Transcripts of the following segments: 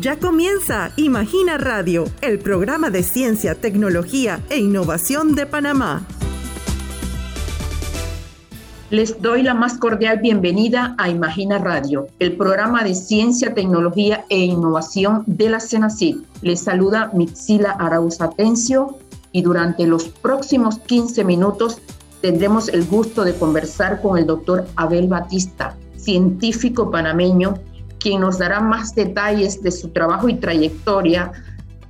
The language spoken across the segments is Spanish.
Ya comienza Imagina Radio, el programa de ciencia, tecnología e innovación de Panamá. Les doy la más cordial bienvenida a Imagina Radio, el programa de ciencia, tecnología e innovación de la CENACID. Les saluda Mixila Arauz Atencio y durante los próximos 15 minutos tendremos el gusto de conversar con el doctor Abel Batista, científico panameño quien nos dará más detalles de su trabajo y trayectoria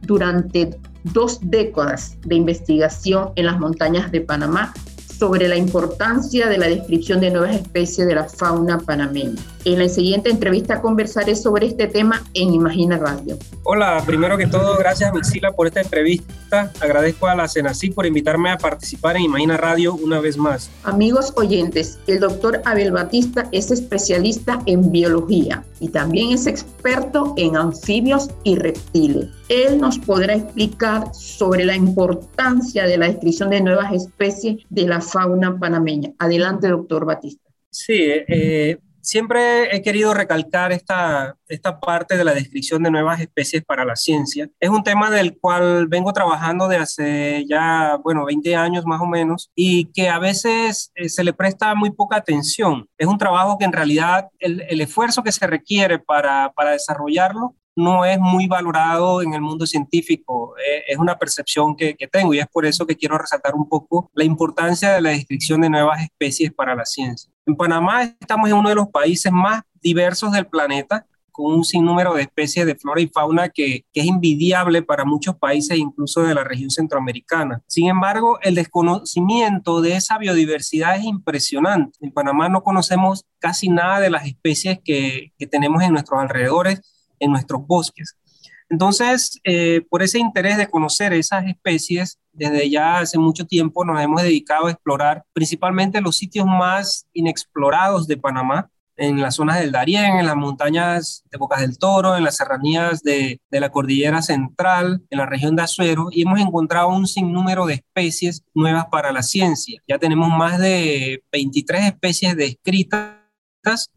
durante dos décadas de investigación en las montañas de Panamá sobre la importancia de la descripción de nuevas especies de la fauna panameña. En la siguiente entrevista conversaré sobre este tema en Imagina Radio. Hola, primero que todo, gracias Mixila por esta entrevista. Agradezco a la CENACI por invitarme a participar en Imagina Radio una vez más. Amigos oyentes, el doctor Abel Batista es especialista en biología y también es experto en anfibios y reptiles. Él nos podrá explicar sobre la importancia de la descripción de nuevas especies de la fauna panameña. Adelante, doctor Batista. Sí, eh, siempre he querido recalcar esta, esta parte de la descripción de nuevas especies para la ciencia. Es un tema del cual vengo trabajando de hace ya, bueno, 20 años más o menos y que a veces eh, se le presta muy poca atención. Es un trabajo que en realidad el, el esfuerzo que se requiere para, para desarrollarlo no es muy valorado en el mundo científico. Eh, es una percepción que, que, tengo y es por eso que quiero resaltar un poco la importancia de la descripción de nuevas especies para la ciencia. En Panamá estamos en uno de los países más diversos del planeta con un sinnúmero de especies de flora y fauna que, que, es invidiable para muchos países, incluso de la región centroamericana. Sin embargo, el desconocimiento de esa biodiversidad es impresionante. En Panamá no conocemos casi nada de las especies que, que tenemos en nuestros alrededores en nuestros bosques. Entonces, eh, por ese interés de conocer esas especies, desde ya hace mucho tiempo nos hemos dedicado a explorar principalmente los sitios más inexplorados de Panamá, en las zonas del Darién, en las montañas de Bocas del Toro, en las serranías de, de, la Cordillera Central, en la región de Azuero, y hemos encontrado un sinnúmero de especies nuevas para la ciencia. Ya tenemos más de 23 especies descritas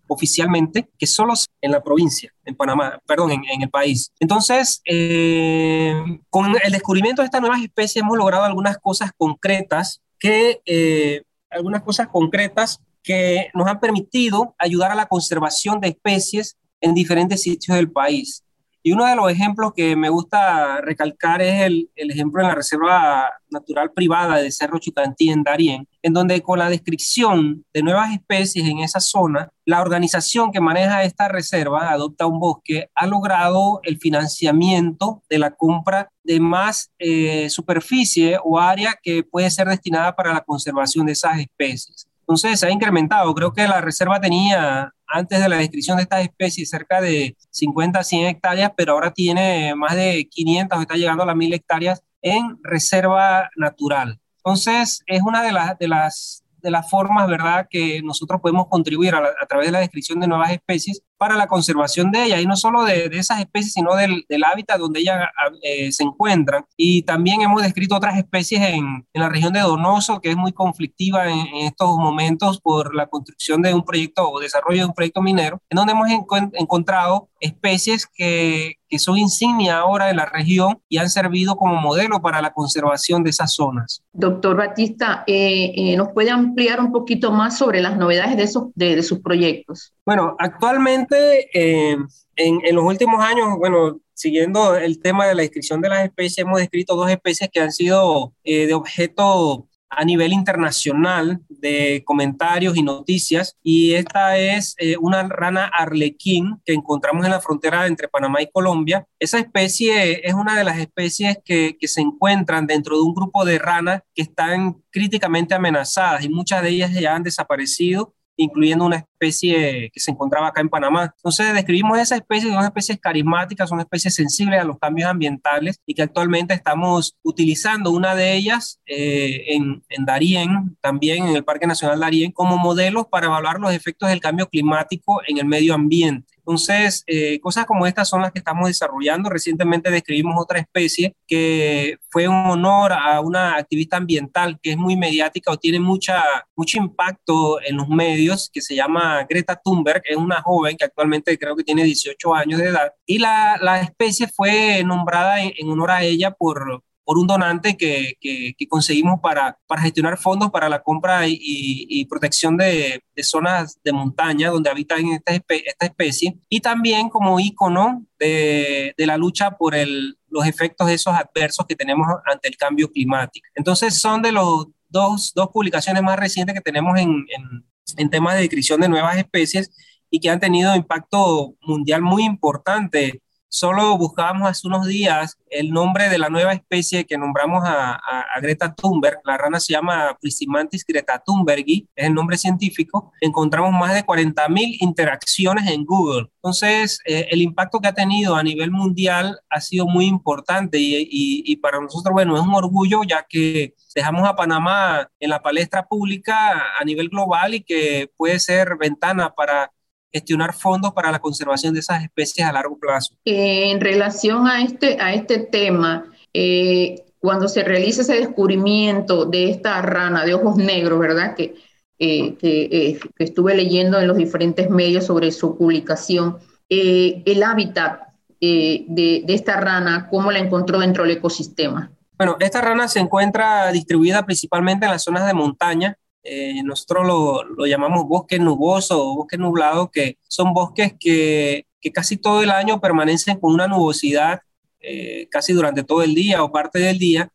oficialmente que solo en la provincia, en Panamá, perdón, en, el país. Entonces, eh, con el descubrimiento de estas nuevas especies hemos logrado algunas cosas concretas que, eh, algunas cosas concretas que nos han permitido ayudar a la conservación de especies en diferentes sitios del país. Y uno de los ejemplos que me gusta recalcar es el, el, ejemplo en la Reserva Natural Privada de Cerro Chucantí en Darién, en donde con la descripción de nuevas especies en esa zona, la organización que maneja esta reserva, Adopta un Bosque, ha logrado el financiamiento de la compra de más eh, superficie o área que puede ser destinada para la conservación de esas especies. Entonces se ha incrementado. Creo que la reserva tenía antes de la descripción de estas especies cerca de 50 a 100 hectáreas, pero ahora tiene más de 500, está llegando a las 1000 hectáreas en reserva natural. Entonces, es una de, las de, las, de las formas, ¿verdad?, que nosotros podemos contribuir a, a, través de la descripción de nuevas especies para la conservación de ellas, y no solo de, de esas especies, sino del, del hábitat donde ellas eh, se encuentran. Y también hemos descrito otras especies en, en, la región de Donoso, que es muy conflictiva en, en, estos momentos por la construcción de un proyecto o desarrollo de un proyecto minero, en donde hemos enco encontrado especies que, que son insignia ahora en la región y han servido como modelo para la conservación de esas zonas. Doctor Batista, eh, eh, ¿nos puede ampliar un poquito más sobre las novedades de, esos, de, de sus proyectos? Bueno, actualmente eh, en, en, los últimos años, bueno, siguiendo el tema de la descripción de las especies, hemos descrito dos especies que han sido eh, de objeto a nivel internacional de comentarios y noticias y esta es eh, una rana arlequín que encontramos en la frontera entre Panamá y Colombia. Esa especie es una de las especies que, que se encuentran dentro de un grupo de ranas que están críticamente amenazadas y muchas de ellas ya han desaparecido incluyendo una especie que se encontraba acá en Panamá. Entonces describimos esa especie, son especies carismáticas, son especies sensibles a los cambios ambientales y que actualmente estamos utilizando una de ellas eh, en, en Darién, también en el Parque Nacional Darién, como modelos para evaluar los efectos del cambio climático en el medio ambiente. Entonces, eh, cosas como estas son las que estamos desarrollando. Recientemente describimos otra especie que fue un honor a una activista ambiental que es muy mediática o tiene mucha, mucho impacto en los medios, que se llama Greta Thunberg, es una joven que actualmente creo que tiene 18 años de edad, y la, la especie fue nombrada en, honor a ella por, por un donante que, que, conseguimos para, para, gestionar fondos para la compra y, protección de, zonas de montaña donde habitan esta, esta especie y también como ícono de, de la lucha por el, los efectos de esos adversos que tenemos ante el cambio climático. Entonces son de los dos, dos publicaciones más recientes que tenemos en, en, en temas de descripción de nuevas especies y que han tenido impacto mundial muy importante Solo buscábamos hace unos días el nombre de la nueva especie que nombramos a, Greta Thunberg. La rana se llama Prisimantis greta thunbergi, es el nombre científico. Encontramos más de 40.000 interacciones en Google. Entonces, eh, el impacto que ha tenido a nivel mundial ha sido muy importante y, y para nosotros, bueno, es un orgullo ya que dejamos a Panamá en la palestra pública a nivel global y que puede ser ventana para gestionar fondos para la conservación de esas especies a largo plazo. en relación a este, a este tema, eh, cuando se realiza ese descubrimiento de esta rana de ojos negros, ¿verdad? Que, eh, eh, que, estuve leyendo en los diferentes medios sobre su publicación, el hábitat de, de esta rana, ¿cómo la encontró dentro del ecosistema? Bueno, esta rana se encuentra distribuida principalmente en las zonas de montaña, eh, nosotros lo, llamamos bosque nuboso o bosque nublado, que son bosques que, casi todo el año permanecen con una nubosidad eh, casi durante todo el día o parte del día,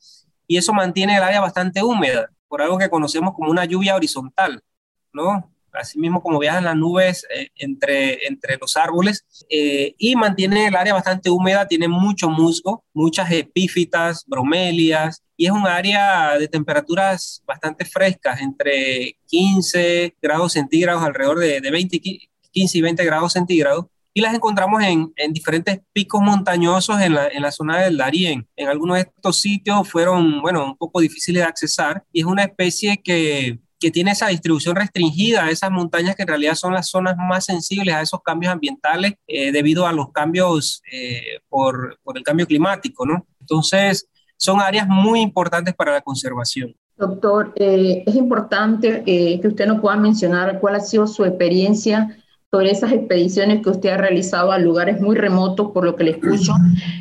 y eso mantiene el área bastante húmeda, por algo que conocemos como una lluvia horizontal, ¿no? así mismo como viajan las nubes eh, entre, entre los árboles, y mantiene el área bastante húmeda, tiene mucho musgo, muchas epífitas, bromelias, y es un área de temperaturas bastante frescas, entre 15 grados centígrados, alrededor de, de 20, 15 y 20 grados centígrados, y las encontramos en, en diferentes picos montañosos en la, en la, zona del Darién. En algunos de estos sitios fueron, bueno, un poco difíciles de accesar y es una especie que, que tiene esa distribución restringida a esas montañas que en realidad son las zonas más sensibles a esos cambios ambientales eh, debido a los cambios eh, por, por el cambio climático, ¿no? Entonces, son áreas muy importantes para la conservación. Doctor, eh, es importante eh, que usted nos pueda mencionar cuál ha sido su experiencia sobre esas expediciones que usted ha realizado a lugares muy remotos, por lo que le escucho,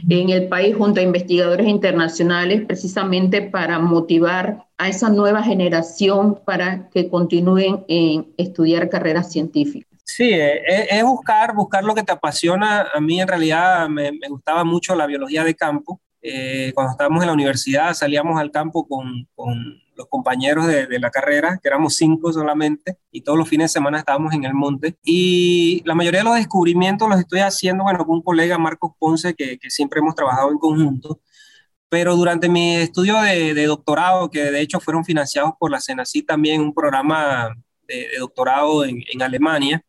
en el país junto a investigadores internacionales, precisamente para motivar a esa nueva generación para que continúen en estudiar carreras científicas. Sí, eh, es, buscar, buscar lo que te apasiona. A mí en realidad me, me gustaba mucho la biología de campo eh, cuando estábamos en la universidad salíamos al campo con, con los compañeros de, de, la carrera, que éramos cinco solamente, y todos los fines de semana estábamos en el monte. Y la mayoría de los descubrimientos los estoy haciendo, bueno, con un colega, Marcos Ponce, que, que siempre hemos trabajado en conjunto. Pero durante mi estudio de, de, doctorado, que de hecho fueron financiados por la CENACI también, un programa de, de doctorado en, en Alemania,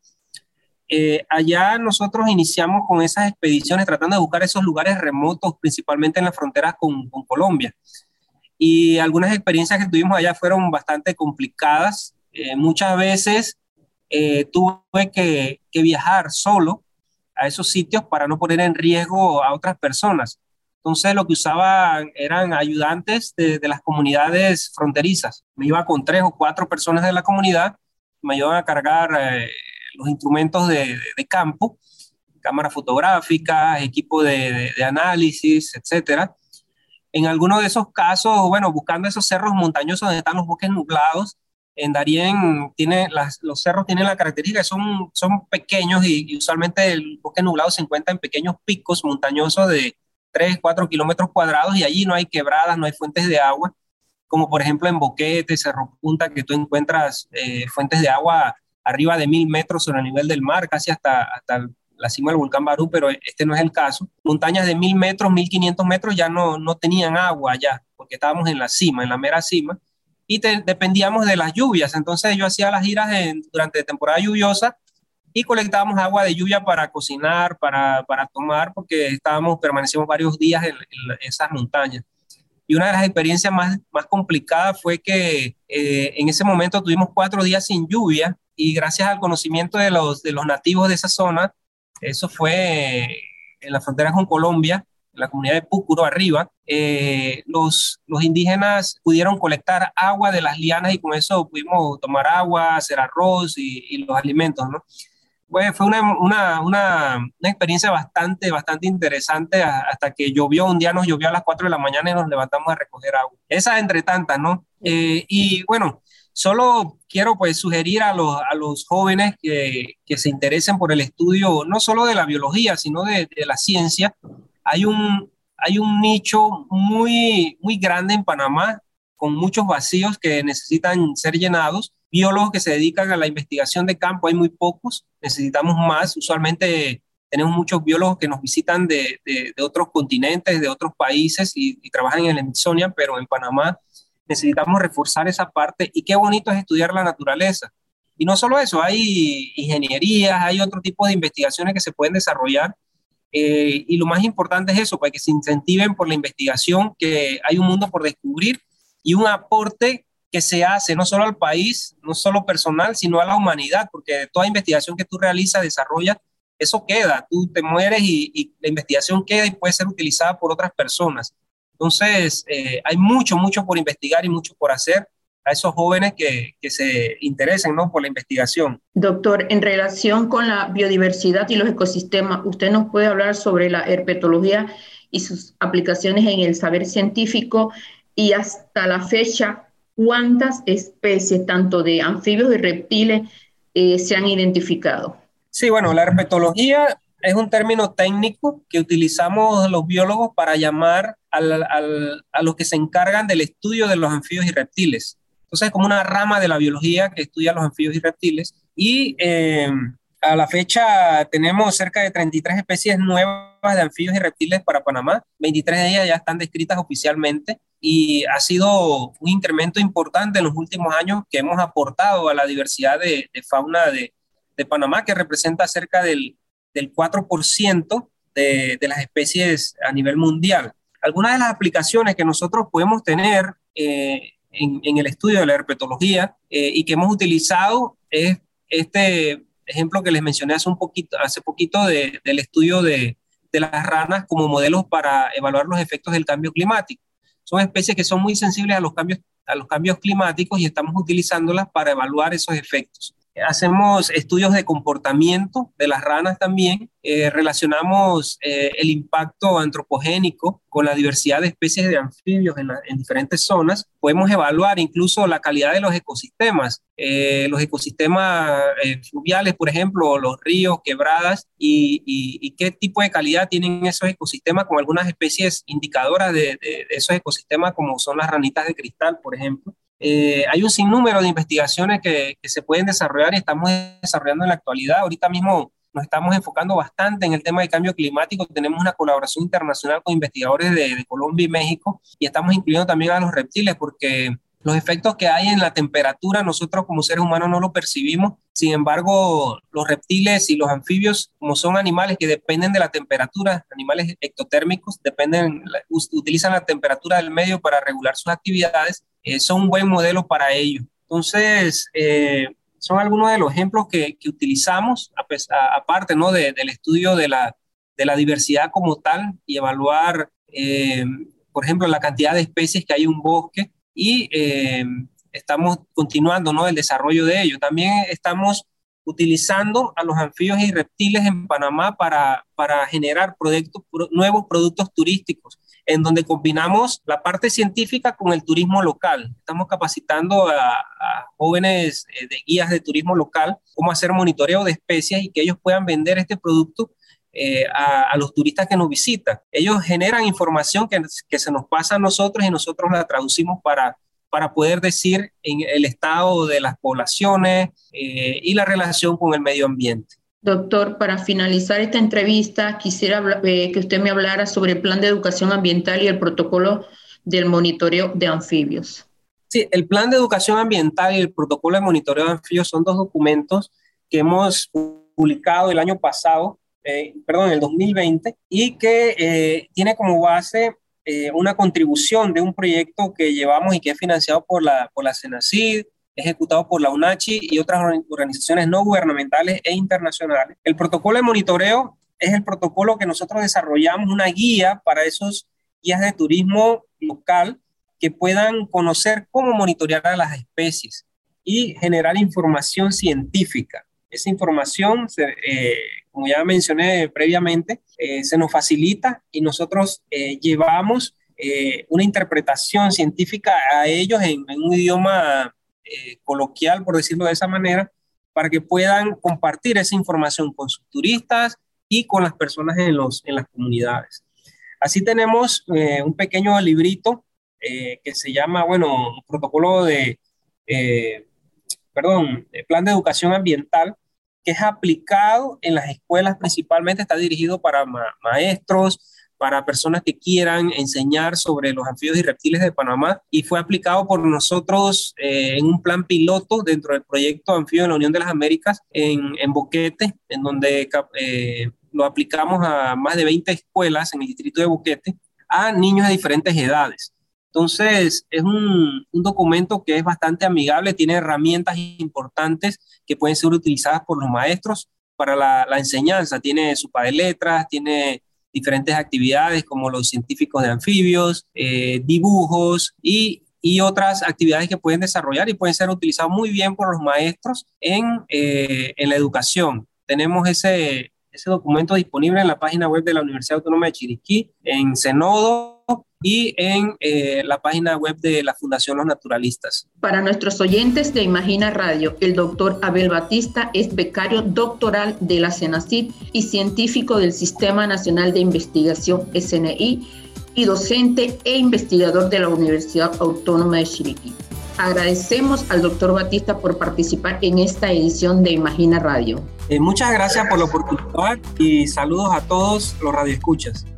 eh, allá nosotros iniciamos con esas expediciones tratando de buscar esos lugares remotos, principalmente en las fronteras con, Colombia. Y algunas experiencias que tuvimos allá fueron bastante complicadas. Eh, muchas veces eh, tuve que, viajar solo a esos sitios para no poner en riesgo a otras personas. Entonces lo que usaban eran ayudantes de, de las comunidades fronterizas. Me iba con tres o cuatro personas de la comunidad, me ayudaban a cargar los instrumentos de, campo, cámaras fotográficas, equipo de, análisis, etcétera. En algunos de esos casos, bueno, buscando esos cerros montañosos donde están los bosques nublados, en Darién tiene los cerros tienen la característica que son, son pequeños y, usualmente el bosque nublado se encuentra en pequeños picos montañosos de 3, 4 kilómetros cuadrados y allí no hay quebradas, no hay fuentes de agua, como por ejemplo en Boquete, Cerro Punta, que tú encuentras eh, fuentes de agua arriba de mil metros sobre el nivel del mar, casi hasta, hasta la cima del volcán Barú, pero este no es el caso. Montañas de mil metros, mil quinientos metros ya no, no tenían agua ya, porque estábamos en la cima, en la mera cima, y dependíamos de las lluvias. Entonces yo hacía las giras durante temporada lluviosa y colectábamos agua de lluvia para cocinar, para, para tomar, porque estábamos, permanecimos varios días en, esas montañas. Y una de las experiencias más, más complicadas fue que eh, en ese momento tuvimos cuatro días sin lluvia y gracias al conocimiento de los, de los nativos de esa zona, eso fue en la frontera con Colombia, la comunidad de Púcuro arriba, eh, los, los indígenas pudieron colectar agua de las lianas y con eso pudimos tomar agua, hacer arroz y, y los alimentos, ¿no? Pues fue una, una, una, una, experiencia bastante, bastante interesante hasta que llovió, un día nos llovió a las 4 de la mañana y nos levantamos a recoger agua. Esa entre tantas, ¿no? Eh, y bueno, solo quiero pues sugerir a los, a los jóvenes que, que, se interesen por el estudio, no solo de la biología, sino de, de la ciencia. Hay un, hay un nicho muy, muy grande en Panamá con muchos vacíos que necesitan ser llenados biólogos que se dedican a la investigación de campo, hay muy pocos, necesitamos más. Usualmente tenemos muchos biólogos que nos visitan de, de, otros continentes, de otros países y, trabajan en el Smithsonian, pero en Panamá necesitamos reforzar esa parte y qué bonito es estudiar la naturaleza. Y no solo eso, hay ingenierías, hay otro tipo de investigaciones que se pueden desarrollar. Eh, y lo más importante es eso, para que se incentiven por la investigación, que hay un mundo por descubrir y un aporte que se hace no solo al país, no solo personal, sino a la humanidad, porque toda investigación que tú realizas, desarrollas, eso queda, tú te mueres y, la investigación queda y puede ser utilizada por otras personas. Entonces, eh, hay mucho, mucho por investigar y mucho por hacer a esos jóvenes que, que, se interesen ¿no? por la investigación. Doctor, en relación con la biodiversidad y los ecosistemas, ¿usted nos puede hablar sobre la herpetología y sus aplicaciones en el saber científico y hasta la fecha cuántas especies, tanto de anfibios y reptiles, eh, se han identificado. Sí, bueno, la herpetología es un término técnico que utilizamos los biólogos para llamar al, al, a los que se encargan del estudio de los anfibios y reptiles. Entonces es como una rama de la biología que estudia los anfibios y reptiles. Y eh, a la fecha tenemos cerca de 33 especies nuevas de anfibios y reptiles para Panamá. 23 de ellas ya están descritas oficialmente y ha sido un incremento importante en los últimos años que hemos aportado a la diversidad de, fauna de, Panamá, que representa cerca del, del 4% de, las especies a nivel mundial. Algunas de las aplicaciones que nosotros podemos tener eh, en, en, el estudio de la herpetología eh, y que hemos utilizado es este ejemplo que les mencioné hace, un poquito, hace poquito de, del estudio de, de las ranas como modelos para evaluar los efectos del cambio climático. Son especies que son muy sensibles a los cambios, a los cambios climáticos y estamos utilizándolas para evaluar esos efectos. Hacemos estudios de comportamiento de las ranas también, eh, relacionamos eh, el impacto antropogénico con la diversidad de especies de anfibios en, diferentes zonas. Podemos evaluar incluso la calidad de los ecosistemas, eh, los ecosistemas fluviales, por ejemplo, los ríos, quebradas, y, qué tipo de calidad tienen esos ecosistemas con algunas especies indicadoras de esos ecosistemas, como son las ranitas de cristal, por ejemplo. Eh, hay un sinnúmero de investigaciones que, se pueden desarrollar y estamos desarrollando en la actualidad. Ahorita mismo nos estamos enfocando bastante en el tema de cambio climático. Tenemos una colaboración internacional con investigadores de, de Colombia y México y estamos incluyendo también a los reptiles porque los efectos que hay en la temperatura nosotros como seres humanos no lo percibimos. Sin embargo, los reptiles y los anfibios, como son animales que dependen de la temperatura, animales ectotérmicos, dependen, utilizan la temperatura del medio para regular sus actividades, eh, son un buen modelo para ello. Entonces, eh, son algunos de los ejemplos que, que utilizamos, aparte ¿no? De, del estudio de la, de la diversidad como tal y evaluar, eh, por ejemplo, la cantidad de especies que hay en un bosque y eh, estamos continuando ¿no? el desarrollo de ello. También estamos utilizando a los anfibios y reptiles en Panamá para, para generar proyectos, nuevos productos turísticos, en donde combinamos la parte científica con el turismo local. Estamos capacitando a, a jóvenes eh, de guías de turismo local cómo hacer monitoreo de especies y que ellos puedan vender este producto eh, a, a, los turistas que nos visitan. Ellos generan información que, que, se nos pasa a nosotros y nosotros la traducimos para, para poder decir en el estado de las poblaciones eh, y la relación con el medio ambiente. Doctor, para finalizar esta entrevista, quisiera eh, que usted me hablara sobre el plan de educación ambiental y el protocolo del monitoreo de anfibios. Sí, el plan de educación ambiental y el protocolo de monitoreo de anfibios son dos documentos que hemos publicado el año pasado eh, perdón, el 2020, y que eh, tiene como base eh, una contribución de un proyecto que llevamos y que es financiado por la, por la CENACID, ejecutado por la UNACHI y otras organizaciones no gubernamentales e internacionales. El protocolo de monitoreo es el protocolo que nosotros desarrollamos, una guía para esos guías de turismo local que puedan conocer cómo monitorear a las especies y generar información científica. Esa información, eh, como ya mencioné previamente, eh, se nos facilita y nosotros eh, llevamos una interpretación científica a ellos en, un idioma coloquial, por decirlo de esa manera, para que puedan compartir esa información con sus turistas y con las personas en, los, en las comunidades. Así tenemos un pequeño librito que se llama, bueno, protocolo de, perdón, plan de educación ambiental es aplicado en las escuelas principalmente, está dirigido para maestros, para personas que quieran enseñar sobre los anfibios y reptiles de Panamá y fue aplicado por nosotros eh, en un plan piloto dentro del proyecto Anfibio de la Unión de las Américas en, en Boquete, en donde eh, lo aplicamos a más de 20 escuelas en el distrito de Boquete a niños de diferentes edades. Entonces, es un, documento que es bastante amigable, tiene herramientas importantes que pueden ser utilizadas por los maestros para la, enseñanza. Tiene su de letras, tiene diferentes actividades como los científicos de anfibios, eh, dibujos y, otras actividades que pueden desarrollar y pueden ser utilizados muy bien por los maestros en, eh, en la educación. Tenemos ese, ese documento disponible en la página web de la Universidad Autónoma de Chiriquí, en Senodo y en eh, la página web de la Fundación Los Naturalistas. Para nuestros oyentes de Imagina Radio, el doctor Abel Batista es becario doctoral de la CENACID y científico del Sistema Nacional de Investigación SNI y docente e investigador de la Universidad Autónoma de Chiriquí. Agradecemos al doctor Batista por participar en esta edición de Imagina Radio. Eh, muchas gracias por la oportunidad y saludos a todos los radioescuchas